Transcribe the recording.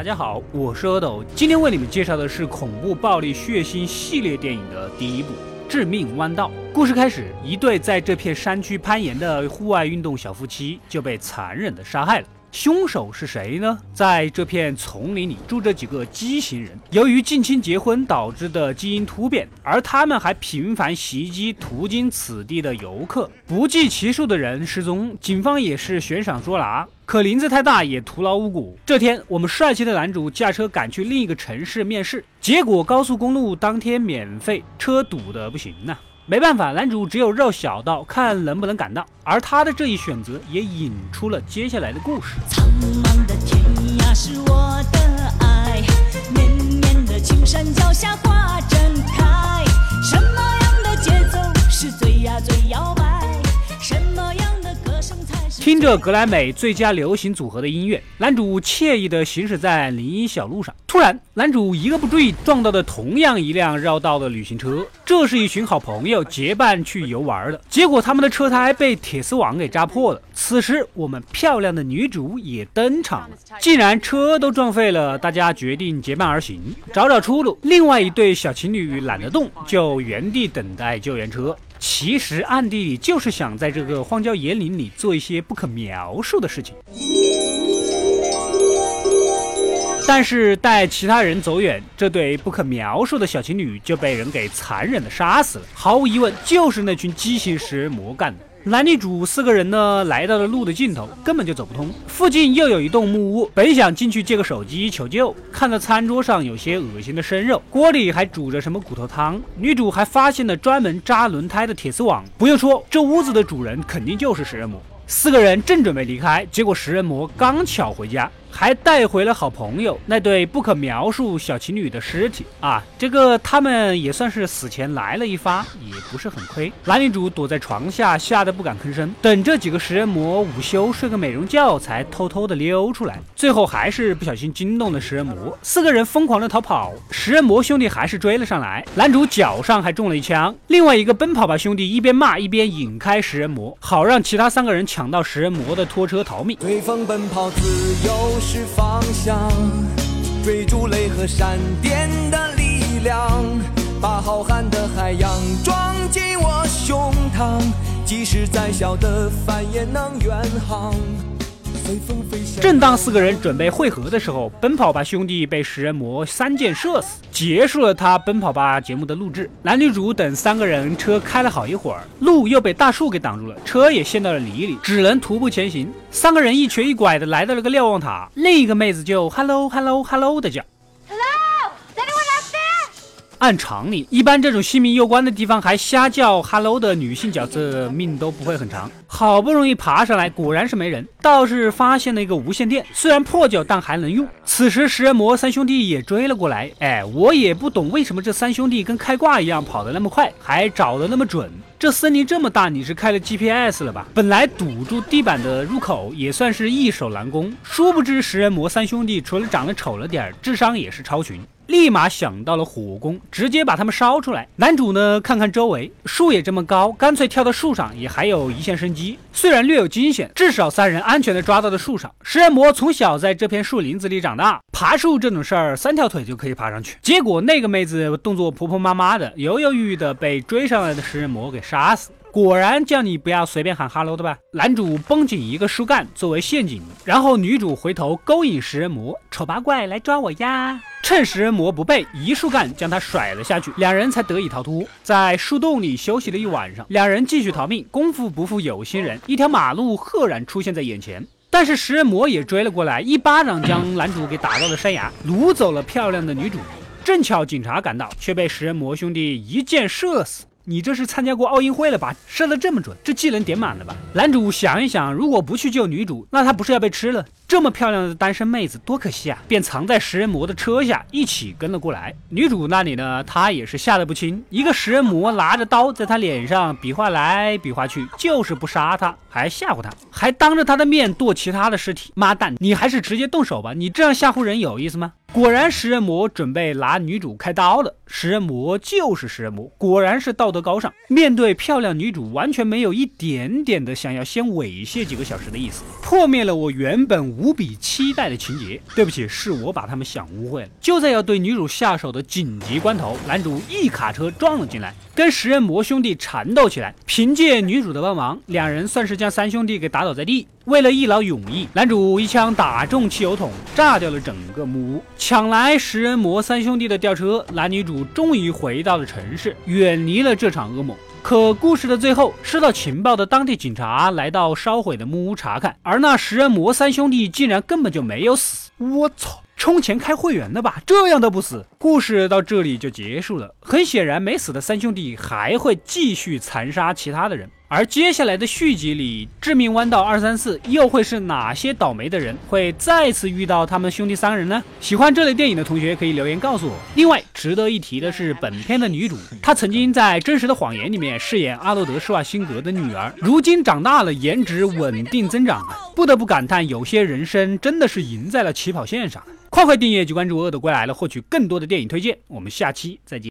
大家好，我是阿斗，今天为你们介绍的是恐怖、暴力、血腥系列电影的第一部《致命弯道》。故事开始，一对在这片山区攀岩的户外运动小夫妻就被残忍的杀害了。凶手是谁呢？在这片丛林里住着几个畸形人，由于近亲结婚导致的基因突变，而他们还频繁袭击途经此地的游客，不计其数的人失踪，警方也是悬赏捉拿，可林子太大也徒劳无功。这天，我们帅气的男主驾车赶去另一个城市面试，结果高速公路当天免费，车堵得不行呐。没办法，男主只有绕小道，看能不能赶到。而他的这一选择，也引出了接下来的故事。苍茫的天涯是我的爱，绵绵的青山脚下听着格莱美最佳流行组合的音乐，男主惬意地行驶在林荫小路上。突然，男主一个不注意，撞到了同样一辆绕道的旅行车。这是一群好朋友结伴去游玩的，结果他们的车胎被铁丝网给扎破了。此时，我们漂亮的女主也登场了。既然车都撞废了，大家决定结伴而行，找找出路。另外一对小情侣懒得动，就原地等待救援车。其实暗地里就是想在这个荒郊野岭里做一些不可描述的事情。但是待其他人走远，这对不可描述的小情侣就被人给残忍的杀死了。毫无疑问，就是那群畸形食人魔干的。男女主四个人呢，来到了路的尽头，根本就走不通。附近又有一栋木屋，本想进去借个手机求救，看到餐桌上有些恶心的生肉，锅里还煮着什么骨头汤。女主还发现了专门扎轮胎的铁丝网。不用说，这屋子的主人肯定就是食人魔。四个人正准备离开，结果食人魔刚巧回家。还带回了好朋友那对不可描述小情侣的尸体啊！这个他们也算是死前来了一发，也不是很亏。男女主躲在床下，吓得不敢吭声，等这几个食人魔午休睡个美容觉，才偷偷的溜出来。最后还是不小心惊动了食人魔，四个人疯狂的逃跑，食人魔兄弟还是追了上来。男主脚上还中了一枪，另外一个奔跑吧兄弟一边骂一边引开食人魔，好让其他三个人抢到食人魔的拖车逃命。随风奔跑，自由。是方向，追逐雷和闪电的力量，把浩瀚的海洋装进我胸膛，即使再小的帆也能远航。正当四个人准备汇合的时候，奔跑吧兄弟被食人魔三箭射死，结束了他奔跑吧节目的录制。男女主等三个人车开了好一会儿，路又被大树给挡住了，车也陷到了泥里，只能徒步前行。三个人一瘸一拐的来到了个瞭望塔，另一个妹子就 hello hello hello 的叫。按常理，一般这种性命攸关的地方还瞎叫 “hello” 的女性角色命都不会很长。好不容易爬上来，果然是没人，倒是发现了一个无线电，虽然破旧，但还能用。此时食人魔三兄弟也追了过来。哎，我也不懂为什么这三兄弟跟开挂一样跑得那么快，还找得那么准。这森林这么大，你是开了 GPS 了吧？本来堵住地板的入口也算是易守难攻，殊不知食人魔三兄弟除了长得丑了点，智商也是超群。立马想到了火攻，直接把他们烧出来。男主呢，看看周围，树也这么高，干脆跳到树上，也还有一线生机。虽然略有惊险，至少三人安全的抓到了树上。食人魔从小在这片树林子里长大，爬树这种事儿，三条腿就可以爬上去。结果那个妹子动作婆婆妈妈的，犹犹豫豫的被追上来的食人魔给杀死。果然叫你不要随便喊哈喽的吧？男主绷紧一个树干作为陷阱，然后女主回头勾引食人魔，丑八怪来抓我呀！趁食人魔不备，一树干将他甩了下去，两人才得以逃脱。在树洞里休息了一晚上，两人继续逃命。功夫不负有心人，一条马路赫然出现在眼前，但是食人魔也追了过来，一巴掌将男主给打到了山崖，掳走了漂亮的女主。正巧警察赶到，却被食人魔兄弟一箭射死。你这是参加过奥运会了吧？射得这么准，这技能点满了吧？男主想一想，如果不去救女主，那他不是要被吃了？这么漂亮的单身妹子，多可惜啊！便藏在食人魔的车下，一起跟了过来。女主那里呢，她也是吓得不轻。一个食人魔拿着刀在她脸上比划来比划去，就是不杀她，还吓唬她，还当着她的面剁其他的尸体。妈蛋，你还是直接动手吧！你这样吓唬人有意思吗？果然，食人魔准备拿女主开刀了。食人魔就是食人魔，果然是道德高尚。面对漂亮女主，完全没有一点点的想要先猥亵几个小时的意思，破灭了我原本无比期待的情节。对不起，是我把他们想误会了。就在要对女主下手的紧急关头，男主一卡车撞了进来，跟食人魔兄弟缠斗起来。凭借女主的帮忙，两人算是将三兄弟给打倒在地。为了一劳永逸，男主一枪打中汽油桶，炸掉了整个木屋，抢来食人魔三兄弟的吊车，男女主终于回到了城市，远离了这场噩梦。可故事的最后，收到情报的当地警察来到烧毁的木屋查看，而那食人魔三兄弟竟然根本就没有死。我操！充钱开会员的吧？这样都不死？故事到这里就结束了。很显然，没死的三兄弟还会继续残杀其他的人。而接下来的续集里，致命弯道二三四又会是哪些倒霉的人会再次遇到他们兄弟三人呢？喜欢这类电影的同学可以留言告诉我。另外，值得一提的是，本片的女主她曾经在《真实的谎言》里面饰演阿诺德施瓦辛格的女儿，如今长大了，颜值稳定增长啊！不得不感叹，有些人生真的是赢在了起跑线上。快快订阅及关注《恶的归来》了，获取更多的电影推荐。我们下期再见。